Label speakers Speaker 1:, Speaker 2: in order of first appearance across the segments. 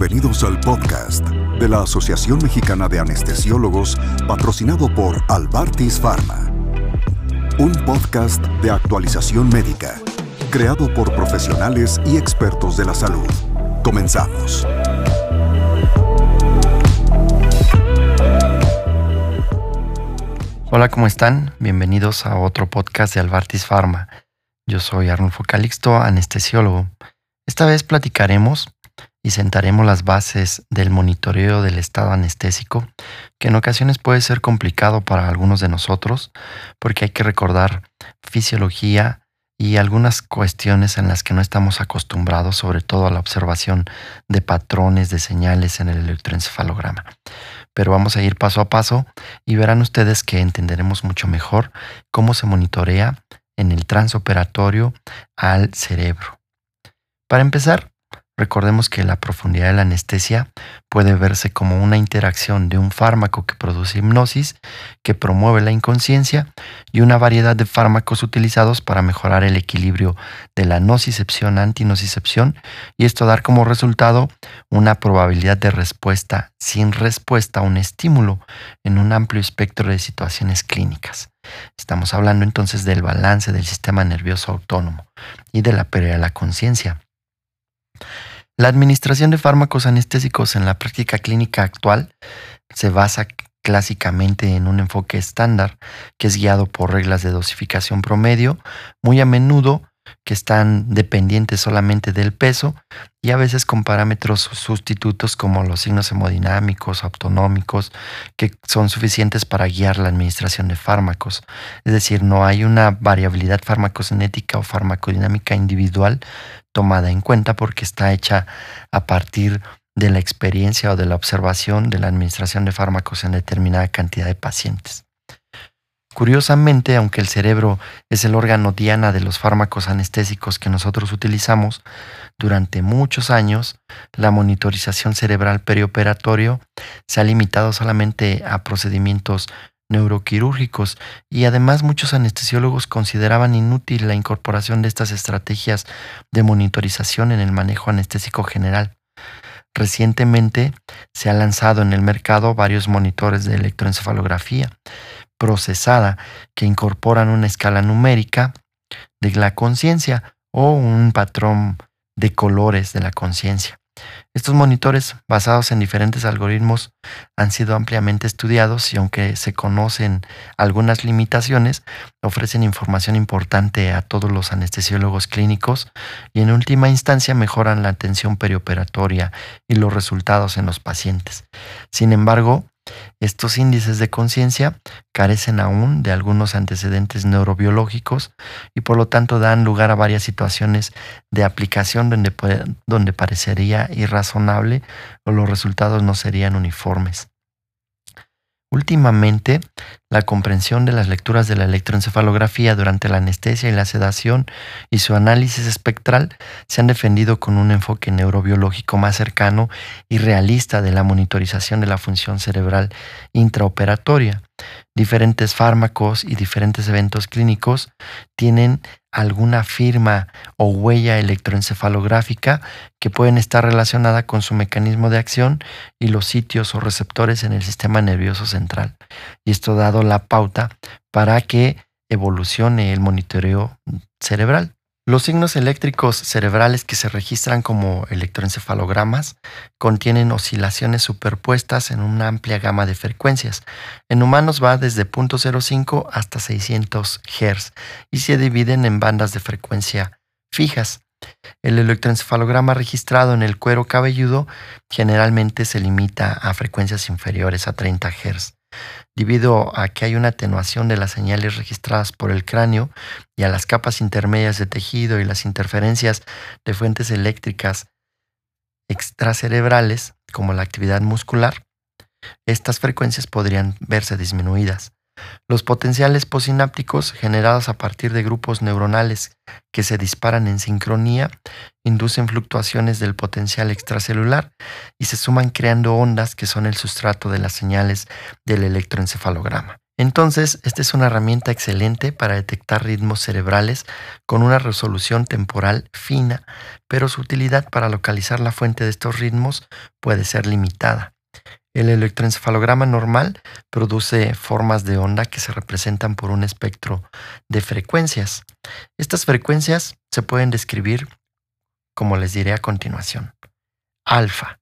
Speaker 1: Bienvenidos al podcast de la Asociación Mexicana de Anestesiólogos patrocinado por Albartis Pharma. Un podcast de actualización médica, creado por profesionales y expertos de la salud. Comenzamos.
Speaker 2: Hola, ¿cómo están? Bienvenidos a otro podcast de Albartis Pharma. Yo soy Arnulfo Calixto, anestesiólogo. Esta vez platicaremos y sentaremos las bases del monitoreo del estado anestésico, que en ocasiones puede ser complicado para algunos de nosotros, porque hay que recordar fisiología y algunas cuestiones en las que no estamos acostumbrados, sobre todo a la observación de patrones de señales en el electroencefalograma. Pero vamos a ir paso a paso y verán ustedes que entenderemos mucho mejor cómo se monitorea en el transoperatorio al cerebro. Para empezar, Recordemos que la profundidad de la anestesia puede verse como una interacción de un fármaco que produce hipnosis, que promueve la inconsciencia, y una variedad de fármacos utilizados para mejorar el equilibrio de la nocicepción-antinocicepción, y esto dar como resultado una probabilidad de respuesta sin respuesta a un estímulo en un amplio espectro de situaciones clínicas. Estamos hablando entonces del balance del sistema nervioso autónomo y de la pérdida de la conciencia. La administración de fármacos anestésicos en la práctica clínica actual se basa clásicamente en un enfoque estándar que es guiado por reglas de dosificación promedio, muy a menudo que están dependientes solamente del peso y a veces con parámetros sustitutos como los signos hemodinámicos, autonómicos, que son suficientes para guiar la administración de fármacos. Es decir, no hay una variabilidad farmacocinética o farmacodinámica individual tomada en cuenta porque está hecha a partir de la experiencia o de la observación de la administración de fármacos en determinada cantidad de pacientes. Curiosamente, aunque el cerebro es el órgano diana de los fármacos anestésicos que nosotros utilizamos, durante muchos años la monitorización cerebral perioperatorio se ha limitado solamente a procedimientos neuroquirúrgicos y además muchos anestesiólogos consideraban inútil la incorporación de estas estrategias de monitorización en el manejo anestésico general. Recientemente se han lanzado en el mercado varios monitores de electroencefalografía procesada que incorporan una escala numérica de la conciencia o un patrón de colores de la conciencia. Estos monitores, basados en diferentes algoritmos, han sido ampliamente estudiados y aunque se conocen algunas limitaciones, ofrecen información importante a todos los anestesiólogos clínicos y en última instancia mejoran la atención perioperatoria y los resultados en los pacientes. Sin embargo, estos índices de conciencia carecen aún de algunos antecedentes neurobiológicos y por lo tanto dan lugar a varias situaciones de aplicación donde, donde parecería irrazonable o los resultados no serían uniformes. Últimamente, la comprensión de las lecturas de la electroencefalografía durante la anestesia y la sedación y su análisis espectral se han defendido con un enfoque neurobiológico más cercano y realista de la monitorización de la función cerebral intraoperatoria. Diferentes fármacos y diferentes eventos clínicos tienen alguna firma o huella electroencefalográfica que pueden estar relacionada con su mecanismo de acción y los sitios o receptores en el sistema nervioso central. Y esto ha dado la pauta para que evolucione el monitoreo cerebral. Los signos eléctricos cerebrales que se registran como electroencefalogramas contienen oscilaciones superpuestas en una amplia gama de frecuencias. En humanos va desde 0.05 hasta 600 Hz y se dividen en bandas de frecuencia fijas. El electroencefalograma registrado en el cuero cabelludo generalmente se limita a frecuencias inferiores a 30 Hz debido a que hay una atenuación de las señales registradas por el cráneo y a las capas intermedias de tejido y las interferencias de fuentes eléctricas extracerebrales, como la actividad muscular, estas frecuencias podrían verse disminuidas. Los potenciales posinápticos generados a partir de grupos neuronales que se disparan en sincronía inducen fluctuaciones del potencial extracelular y se suman creando ondas que son el sustrato de las señales del electroencefalograma. Entonces, esta es una herramienta excelente para detectar ritmos cerebrales con una resolución temporal fina, pero su utilidad para localizar la fuente de estos ritmos puede ser limitada. El electroencefalograma normal produce formas de onda que se representan por un espectro de frecuencias. Estas frecuencias se pueden describir como les diré a continuación. Alfa.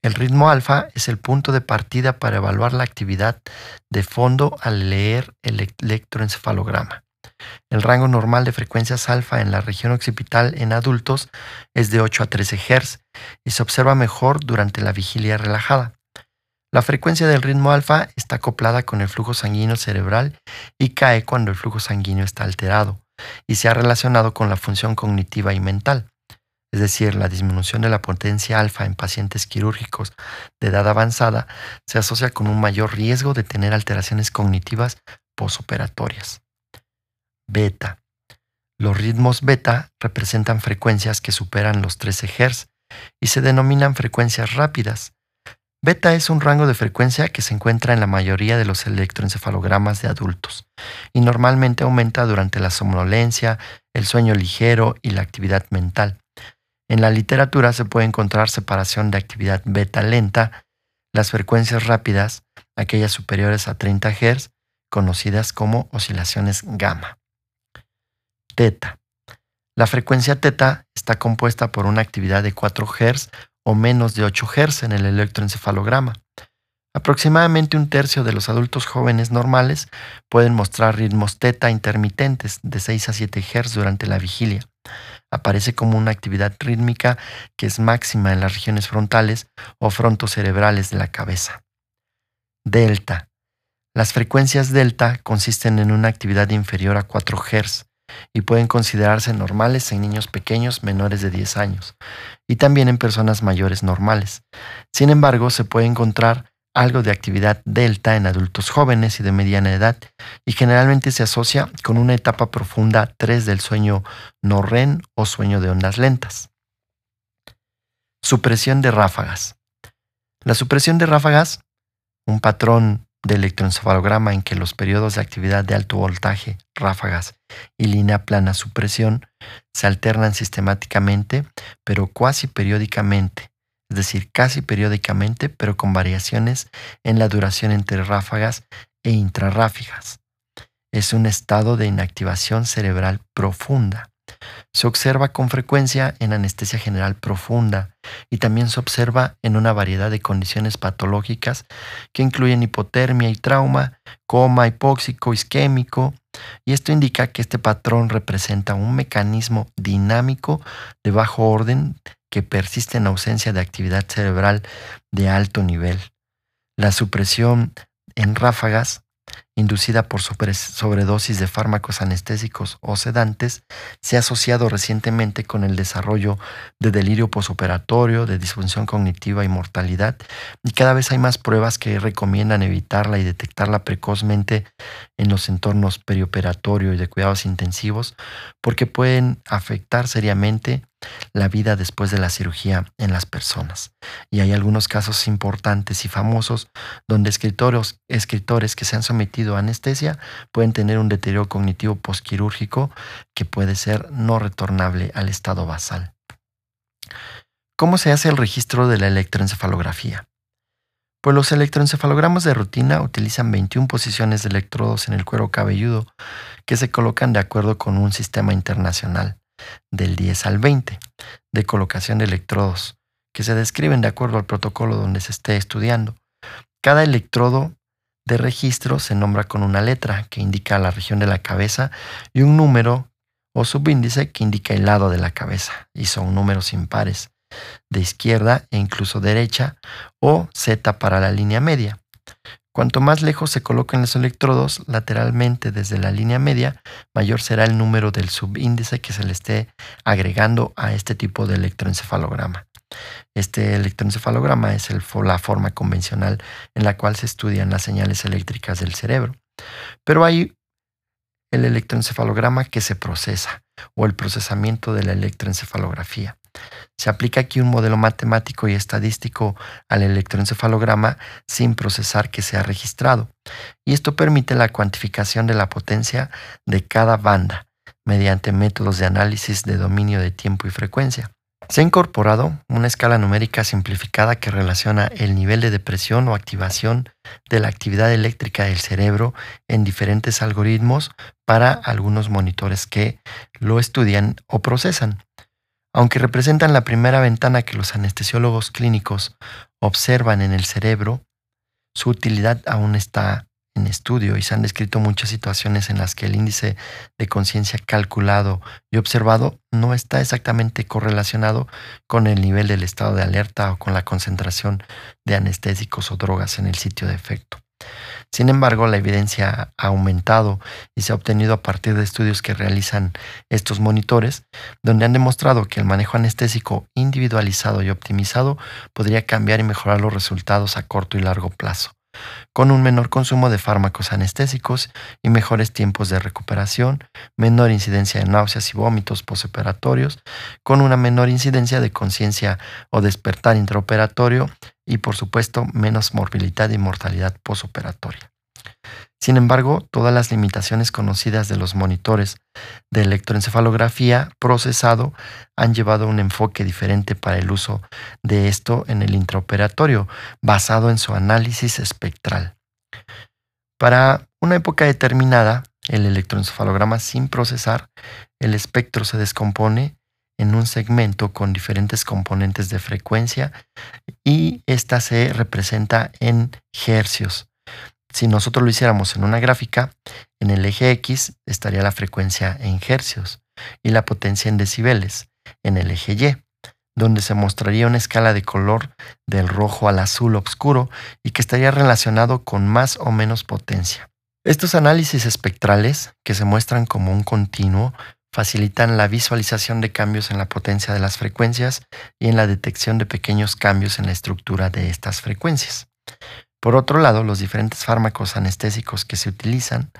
Speaker 2: El ritmo alfa es el punto de partida para evaluar la actividad de fondo al leer el electroencefalograma. El rango normal de frecuencias alfa en la región occipital en adultos es de 8 a 13 Hz y se observa mejor durante la vigilia relajada. La frecuencia del ritmo alfa está acoplada con el flujo sanguíneo cerebral y cae cuando el flujo sanguíneo está alterado y se ha relacionado con la función cognitiva y mental es decir, la disminución de la potencia alfa en pacientes quirúrgicos de edad avanzada, se asocia con un mayor riesgo de tener alteraciones cognitivas posoperatorias. Beta. Los ritmos beta representan frecuencias que superan los 13 Hz y se denominan frecuencias rápidas. Beta es un rango de frecuencia que se encuentra en la mayoría de los electroencefalogramas de adultos y normalmente aumenta durante la somnolencia, el sueño ligero y la actividad mental. En la literatura se puede encontrar separación de actividad beta lenta, las frecuencias rápidas, aquellas superiores a 30 Hz, conocidas como oscilaciones gamma. Teta. La frecuencia teta está compuesta por una actividad de 4 Hz o menos de 8 Hz en el electroencefalograma. Aproximadamente un tercio de los adultos jóvenes normales pueden mostrar ritmos teta intermitentes de 6 a 7 Hz durante la vigilia aparece como una actividad rítmica que es máxima en las regiones frontales o frontocerebrales de la cabeza. Delta. Las frecuencias delta consisten en una actividad inferior a 4 Hz y pueden considerarse normales en niños pequeños menores de 10 años y también en personas mayores normales. Sin embargo, se puede encontrar algo de actividad delta en adultos jóvenes y de mediana edad y generalmente se asocia con una etapa profunda 3 del sueño no REM o sueño de ondas lentas. Supresión de ráfagas. La supresión de ráfagas, un patrón de electroencefalograma en que los periodos de actividad de alto voltaje, ráfagas y línea plana supresión se alternan sistemáticamente, pero cuasi periódicamente es decir, casi periódicamente, pero con variaciones en la duración entre ráfagas e intrarráfagas. Es un estado de inactivación cerebral profunda. Se observa con frecuencia en anestesia general profunda y también se observa en una variedad de condiciones patológicas que incluyen hipotermia y trauma, coma hipóxico isquémico, y esto indica que este patrón representa un mecanismo dinámico de bajo orden que persiste en ausencia de actividad cerebral de alto nivel. La supresión en ráfagas inducida por sobredosis de fármacos anestésicos o sedantes, se ha asociado recientemente con el desarrollo de delirio posoperatorio, de disfunción cognitiva y mortalidad, y cada vez hay más pruebas que recomiendan evitarla y detectarla precozmente en los entornos perioperatorio y de cuidados intensivos, porque pueden afectar seriamente la vida después de la cirugía en las personas. Y hay algunos casos importantes y famosos donde escritores, escritores que se han sometido anestesia pueden tener un deterioro cognitivo posquirúrgico que puede ser no retornable al estado basal. ¿Cómo se hace el registro de la electroencefalografía? Pues los electroencefalogramas de rutina utilizan 21 posiciones de electrodos en el cuero cabelludo que se colocan de acuerdo con un sistema internacional del 10 al 20 de colocación de electrodos que se describen de acuerdo al protocolo donde se esté estudiando. Cada electrodo de registro se nombra con una letra que indica la región de la cabeza y un número o subíndice que indica el lado de la cabeza y son números impares de izquierda e incluso derecha o Z para la línea media. Cuanto más lejos se coloquen los electrodos lateralmente desde la línea media, mayor será el número del subíndice que se le esté agregando a este tipo de electroencefalograma. Este electroencefalograma es la forma convencional en la cual se estudian las señales eléctricas del cerebro. Pero hay el electroencefalograma que se procesa o el procesamiento de la electroencefalografía. Se aplica aquí un modelo matemático y estadístico al electroencefalograma sin procesar que sea registrado, y esto permite la cuantificación de la potencia de cada banda mediante métodos de análisis de dominio de tiempo y frecuencia. Se ha incorporado una escala numérica simplificada que relaciona el nivel de depresión o activación de la actividad eléctrica del cerebro en diferentes algoritmos para algunos monitores que lo estudian o procesan. Aunque representan la primera ventana que los anestesiólogos clínicos observan en el cerebro, su utilidad aún está en estudio y se han descrito muchas situaciones en las que el índice de conciencia calculado y observado no está exactamente correlacionado con el nivel del estado de alerta o con la concentración de anestésicos o drogas en el sitio de efecto. Sin embargo, la evidencia ha aumentado y se ha obtenido a partir de estudios que realizan estos monitores, donde han demostrado que el manejo anestésico individualizado y optimizado podría cambiar y mejorar los resultados a corto y largo plazo con un menor consumo de fármacos anestésicos y mejores tiempos de recuperación, menor incidencia de náuseas y vómitos posoperatorios, con una menor incidencia de conciencia o despertar intraoperatorio y por supuesto menos morbilidad y mortalidad posoperatoria. Sin embargo, todas las limitaciones conocidas de los monitores de electroencefalografía procesado han llevado a un enfoque diferente para el uso de esto en el intraoperatorio, basado en su análisis espectral. Para una época determinada, el electroencefalograma sin procesar, el espectro se descompone en un segmento con diferentes componentes de frecuencia y esta se representa en hercios. Si nosotros lo hiciéramos en una gráfica, en el eje X estaría la frecuencia en hercios y la potencia en decibeles en el eje Y, donde se mostraría una escala de color del rojo al azul oscuro y que estaría relacionado con más o menos potencia. Estos análisis espectrales, que se muestran como un continuo, facilitan la visualización de cambios en la potencia de las frecuencias y en la detección de pequeños cambios en la estructura de estas frecuencias. Por otro lado, los diferentes fármacos anestésicos que se utilizan,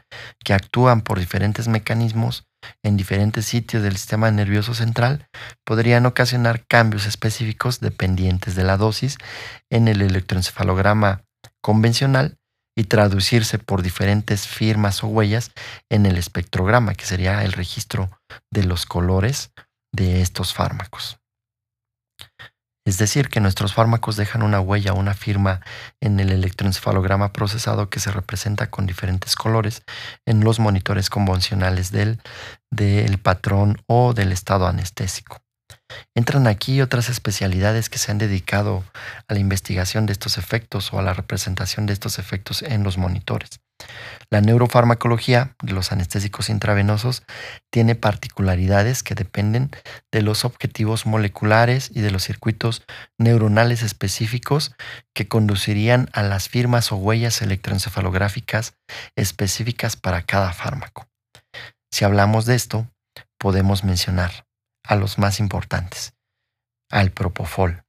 Speaker 2: que actúan por diferentes mecanismos en diferentes sitios del sistema nervioso central, podrían ocasionar cambios específicos dependientes de la dosis en el electroencefalograma convencional y traducirse por diferentes firmas o huellas en el espectrograma, que sería el registro de los colores de estos fármacos. Es decir, que nuestros fármacos dejan una huella, una firma en el electroencefalograma procesado que se representa con diferentes colores en los monitores convencionales del, del patrón o del estado anestésico. Entran aquí otras especialidades que se han dedicado a la investigación de estos efectos o a la representación de estos efectos en los monitores. La neurofarmacología de los anestésicos intravenosos tiene particularidades que dependen de los objetivos moleculares y de los circuitos neuronales específicos que conducirían a las firmas o huellas electroencefalográficas específicas para cada fármaco. Si hablamos de esto, podemos mencionar a los más importantes. Al propofol,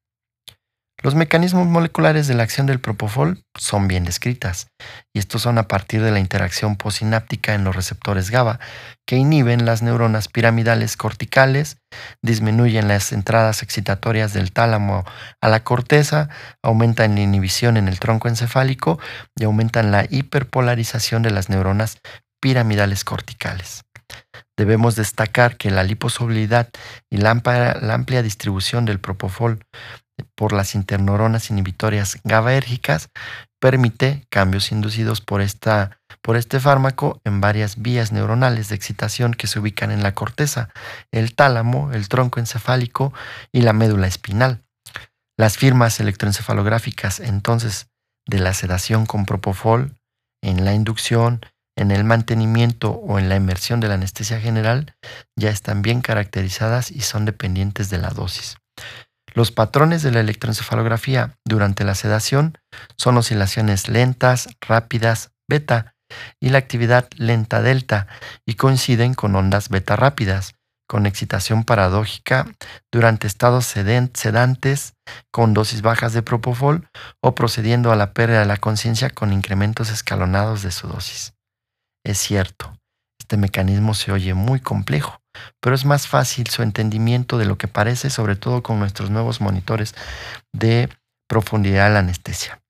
Speaker 2: los mecanismos moleculares de la acción del propofol son bien descritas, y estos son a partir de la interacción posináptica en los receptores GABA, que inhiben las neuronas piramidales corticales, disminuyen las entradas excitatorias del tálamo a la corteza, aumentan la inhibición en el tronco encefálico y aumentan la hiperpolarización de las neuronas piramidales corticales. Debemos destacar que la liposobilidad y la amplia, distribución del propofol por las interneuronas inhibitorias GABAérgicas permite cambios inducidos por, esta, por este fármaco en varias vías neuronales de excitación que se ubican en la corteza, el tálamo, el tronco encefálico y la médula espinal. Las firmas electroencefalográficas entonces de la sedación con propofol en la inducción, en el mantenimiento o en la inmersión de la anestesia general ya están bien caracterizadas y son dependientes de la dosis. Los patrones de la electroencefalografía durante la sedación son oscilaciones lentas, rápidas, beta, y la actividad lenta delta, y coinciden con ondas beta rápidas, con excitación paradójica durante estados sedantes con dosis bajas de propofol o procediendo a la pérdida de la conciencia con incrementos escalonados de su dosis. Es cierto, este mecanismo se oye muy complejo, pero es más fácil su entendimiento de lo que parece, sobre todo con nuestros nuevos monitores de profundidad de la anestesia.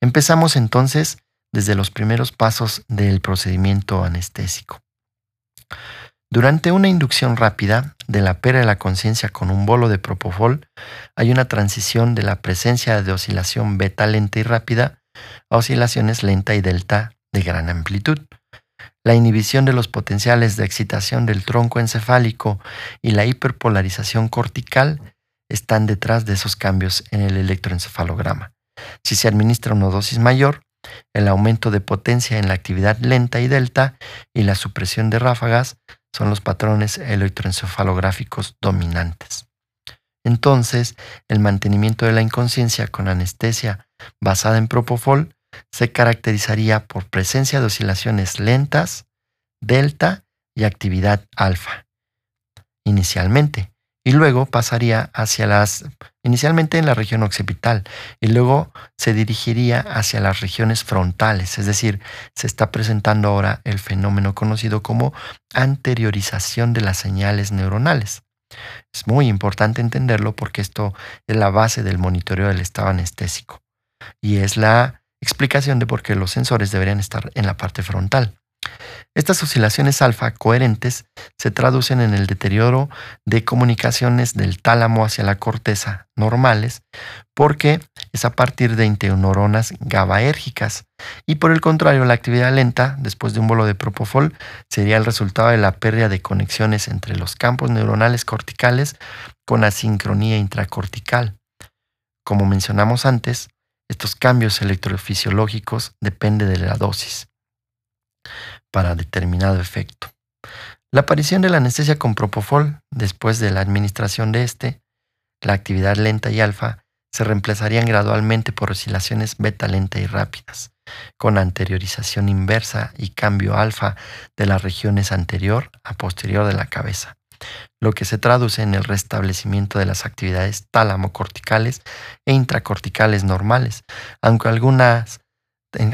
Speaker 2: Empezamos entonces desde los primeros pasos del procedimiento anestésico. Durante una inducción rápida de la pera de la conciencia con un bolo de propofol, hay una transición de la presencia de oscilación beta lenta y rápida a oscilaciones lenta y delta de gran amplitud. La inhibición de los potenciales de excitación del tronco encefálico y la hiperpolarización cortical están detrás de esos cambios en el electroencefalograma. Si se administra una dosis mayor, el aumento de potencia en la actividad lenta y delta y la supresión de ráfagas son los patrones electroencefalográficos dominantes. Entonces, el mantenimiento de la inconsciencia con anestesia basada en propofol se caracterizaría por presencia de oscilaciones lentas, delta y actividad alfa. Inicialmente, y luego pasaría hacia las, inicialmente en la región occipital, y luego se dirigiría hacia las regiones frontales, es decir, se está presentando ahora el fenómeno conocido como anteriorización de las señales neuronales. Es muy importante entenderlo porque esto es la base del monitoreo del estado anestésico y es la explicación de por qué los sensores deberían estar en la parte frontal. Estas oscilaciones alfa coherentes se traducen en el deterioro de comunicaciones del tálamo hacia la corteza normales porque es a partir de interneuronas GABAérgicas y por el contrario la actividad lenta después de un bolo de propofol sería el resultado de la pérdida de conexiones entre los campos neuronales corticales con asincronía intracortical. Como mencionamos antes, estos cambios electrofisiológicos dependen de la dosis para determinado efecto. La aparición de la anestesia con propofol después de la administración de este, la actividad lenta y alfa se reemplazarían gradualmente por oscilaciones beta lenta y rápidas, con anteriorización inversa y cambio alfa de las regiones anterior a posterior de la cabeza, lo que se traduce en el restablecimiento de las actividades tálamo-corticales e intracorticales normales, aunque, algunas,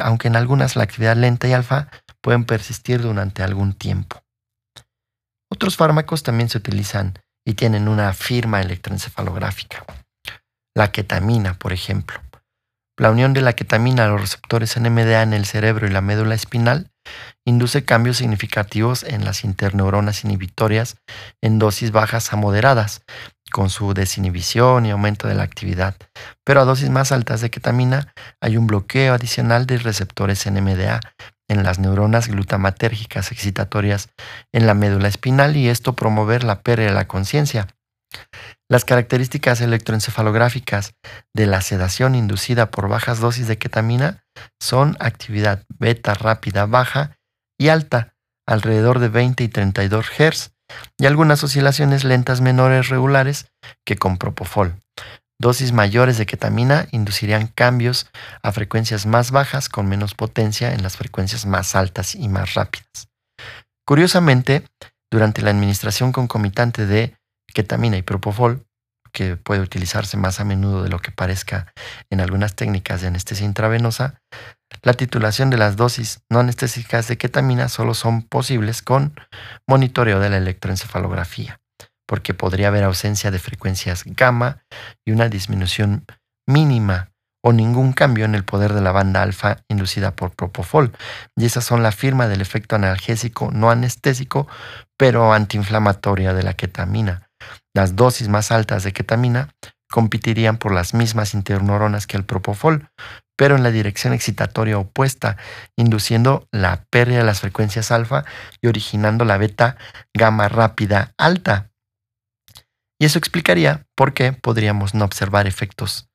Speaker 2: aunque en algunas la actividad lenta y alfa pueden persistir durante algún tiempo. Otros fármacos también se utilizan y tienen una firma electroencefalográfica. La ketamina, por ejemplo. La unión de la ketamina a los receptores NMDA en el cerebro y la médula espinal induce cambios significativos en las interneuronas inhibitorias en dosis bajas a moderadas, con su desinhibición y aumento de la actividad, pero a dosis más altas de ketamina hay un bloqueo adicional de receptores NMDA en las neuronas glutamatérgicas excitatorias en la médula espinal y esto promover la pérdida de la conciencia. Las características electroencefalográficas de la sedación inducida por bajas dosis de ketamina son actividad beta rápida baja y alta, alrededor de 20 y 32 Hz, y algunas oscilaciones lentas menores regulares que con propofol. Dosis mayores de ketamina inducirían cambios a frecuencias más bajas con menos potencia en las frecuencias más altas y más rápidas. Curiosamente, durante la administración concomitante de ketamina y propofol, que puede utilizarse más a menudo de lo que parezca en algunas técnicas de anestesia intravenosa, la titulación de las dosis no anestésicas de ketamina solo son posibles con monitoreo de la electroencefalografía porque podría haber ausencia de frecuencias gamma y una disminución mínima o ningún cambio en el poder de la banda alfa inducida por propofol. Y esas son la firma del efecto analgésico no anestésico, pero antiinflamatoria de la ketamina. Las dosis más altas de ketamina competirían por las mismas interneuronas que el propofol, pero en la dirección excitatoria opuesta, induciendo la pérdida de las frecuencias alfa y originando la beta gamma rápida alta. Y eso explicaría por qué podríamos no observar efectos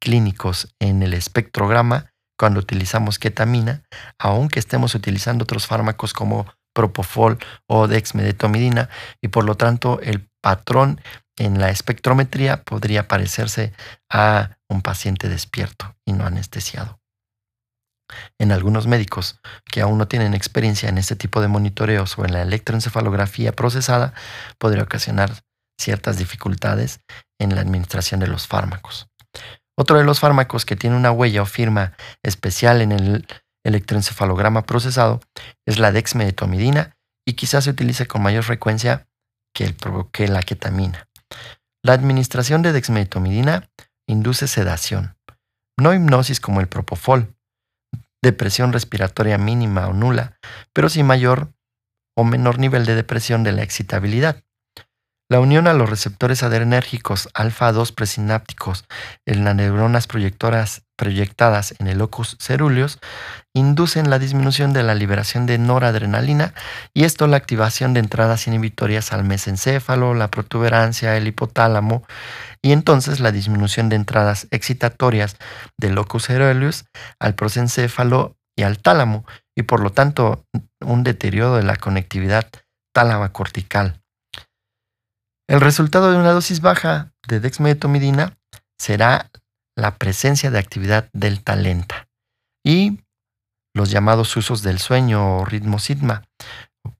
Speaker 2: clínicos en el espectrograma cuando utilizamos ketamina, aunque estemos utilizando otros fármacos como propofol o dexmedetomidina, y por lo tanto el patrón en la espectrometría podría parecerse a un paciente despierto y no anestesiado. En algunos médicos que aún no tienen experiencia en este tipo de monitoreos o en la electroencefalografía procesada, podría ocasionar ciertas dificultades en la administración de los fármacos. Otro de los fármacos que tiene una huella o firma especial en el electroencefalograma procesado es la dexmedetomidina y quizás se utilice con mayor frecuencia que, que la ketamina. La administración de dexmedetomidina induce sedación, no hipnosis como el propofol, depresión respiratoria mínima o nula, pero sí mayor o menor nivel de depresión de la excitabilidad. La unión a los receptores adrenérgicos alfa-2 presinápticos en las neuronas proyectoras proyectadas en el locus ceruleus inducen la disminución de la liberación de noradrenalina y esto la activación de entradas inhibitorias al mesencéfalo, la protuberancia, el hipotálamo y entonces la disminución de entradas excitatorias del locus ceruleus al prosencéfalo y al tálamo y por lo tanto un deterioro de la conectividad tálama cortical. El resultado de una dosis baja de dexmedetomidina será la presencia de actividad delta lenta y los llamados usos del sueño o ritmo sigma,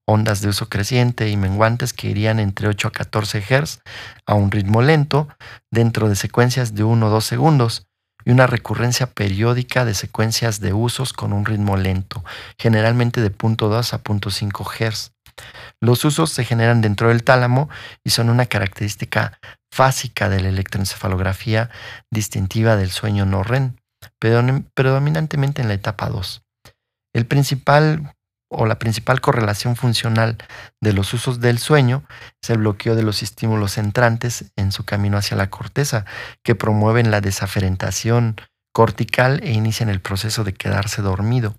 Speaker 2: ondas de uso creciente y menguantes que irían entre 8 a 14 Hz a un ritmo lento dentro de secuencias de 1 o 2 segundos y una recurrencia periódica de secuencias de usos con un ritmo lento, generalmente de 0.2 a 0.5 Hz. Los usos se generan dentro del tálamo y son una característica fásica de la electroencefalografía distintiva del sueño no REM, predominantemente en la etapa 2. El principal o la principal correlación funcional de los usos del sueño es el bloqueo de los estímulos entrantes en su camino hacia la corteza, que promueven la desaferentación cortical e inician el proceso de quedarse dormido.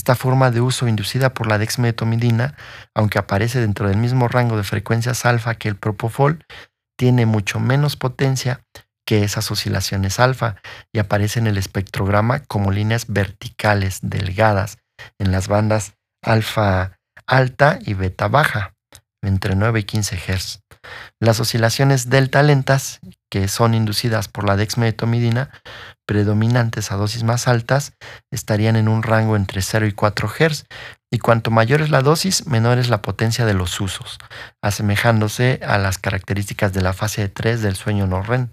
Speaker 2: Esta forma de uso inducida por la dexmedetomidina, aunque aparece dentro del mismo rango de frecuencias alfa que el propofol, tiene mucho menos potencia que esas oscilaciones alfa y aparece en el espectrograma como líneas verticales delgadas en las bandas alfa alta y beta baja, entre 9 y 15 Hz. Las oscilaciones delta lentas, que son inducidas por la dexmedetomidina, predominantes a dosis más altas, estarían en un rango entre 0 y 4 Hz, y cuanto mayor es la dosis, menor es la potencia de los usos, asemejándose a las características de la fase 3 del sueño no REM.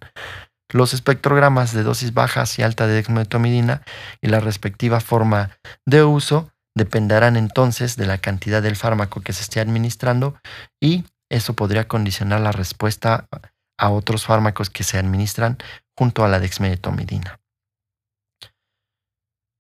Speaker 2: Los espectrogramas de dosis bajas y alta de dexmedetomidina y la respectiva forma de uso dependerán entonces de la cantidad del fármaco que se esté administrando y eso podría condicionar la respuesta a otros fármacos que se administran junto a la dexmedetomidina.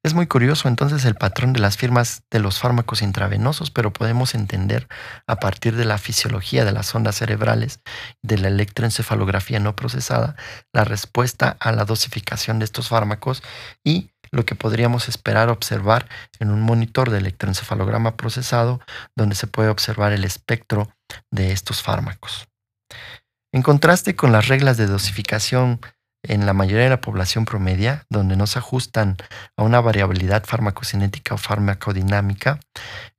Speaker 2: Es muy curioso entonces el patrón de las firmas de los fármacos intravenosos, pero podemos entender a partir de la fisiología de las ondas cerebrales de la electroencefalografía no procesada la respuesta a la dosificación de estos fármacos y lo que podríamos esperar observar en un monitor de electroencefalograma procesado donde se puede observar el espectro de estos fármacos. En contraste con las reglas de dosificación en la mayoría de la población promedia, donde no se ajustan a una variabilidad farmacocinética o farmacodinámica,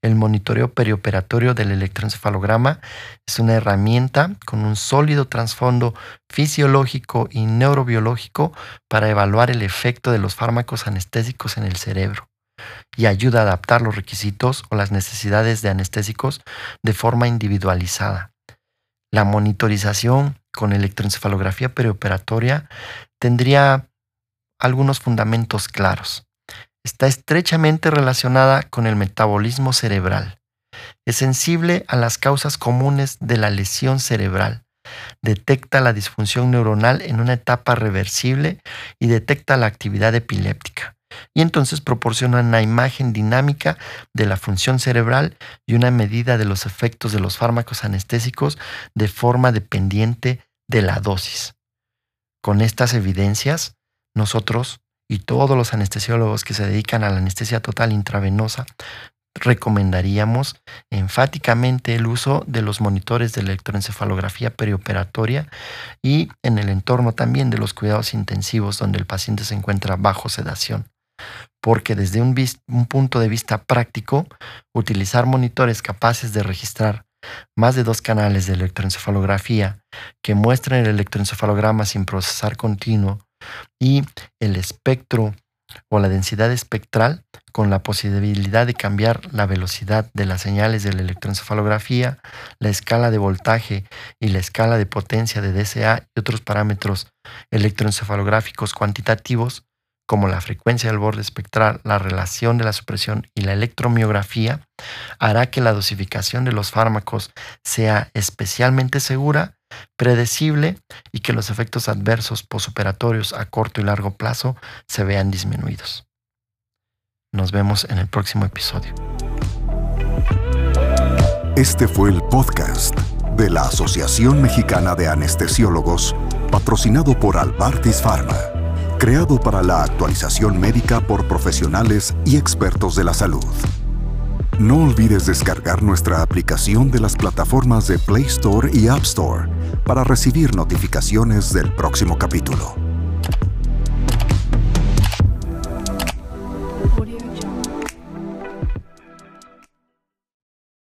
Speaker 2: el monitoreo perioperatorio del electroencefalograma es una herramienta con un sólido trasfondo fisiológico y neurobiológico para evaluar el efecto de los fármacos anestésicos en el cerebro y ayuda a adaptar los requisitos o las necesidades de anestésicos de forma individualizada. La monitorización con electroencefalografía perioperatoria tendría algunos fundamentos claros. Está estrechamente relacionada con el metabolismo cerebral. Es sensible a las causas comunes de la lesión cerebral. Detecta la disfunción neuronal en una etapa reversible y detecta la actividad epiléptica y entonces proporciona una imagen dinámica de la función cerebral y una medida de los efectos de los fármacos anestésicos de forma dependiente de la dosis. Con estas evidencias, nosotros y todos los anestesiólogos que se dedican a la anestesia total intravenosa recomendaríamos enfáticamente el uso de los monitores de electroencefalografía perioperatoria y en el entorno también de los cuidados intensivos donde el paciente se encuentra bajo sedación. Porque desde un, un punto de vista práctico, utilizar monitores capaces de registrar más de dos canales de electroencefalografía que muestran el electroencefalograma sin procesar continuo y el espectro o la densidad espectral con la posibilidad de cambiar la velocidad de las señales de la electroencefalografía, la escala de voltaje y la escala de potencia de DCA y otros parámetros electroencefalográficos cuantitativos como la frecuencia del borde espectral, la relación de la supresión y la electromiografía, hará que la dosificación de los fármacos sea especialmente segura, predecible y que los efectos adversos posoperatorios a corto y largo plazo se vean disminuidos. Nos vemos en el próximo episodio.
Speaker 1: Este fue el podcast de la Asociación Mexicana de Anestesiólogos, patrocinado por Albartis Pharma creado para la actualización médica por profesionales y expertos de la salud. No olvides descargar nuestra aplicación de las plataformas de Play Store y App Store para recibir notificaciones del próximo capítulo.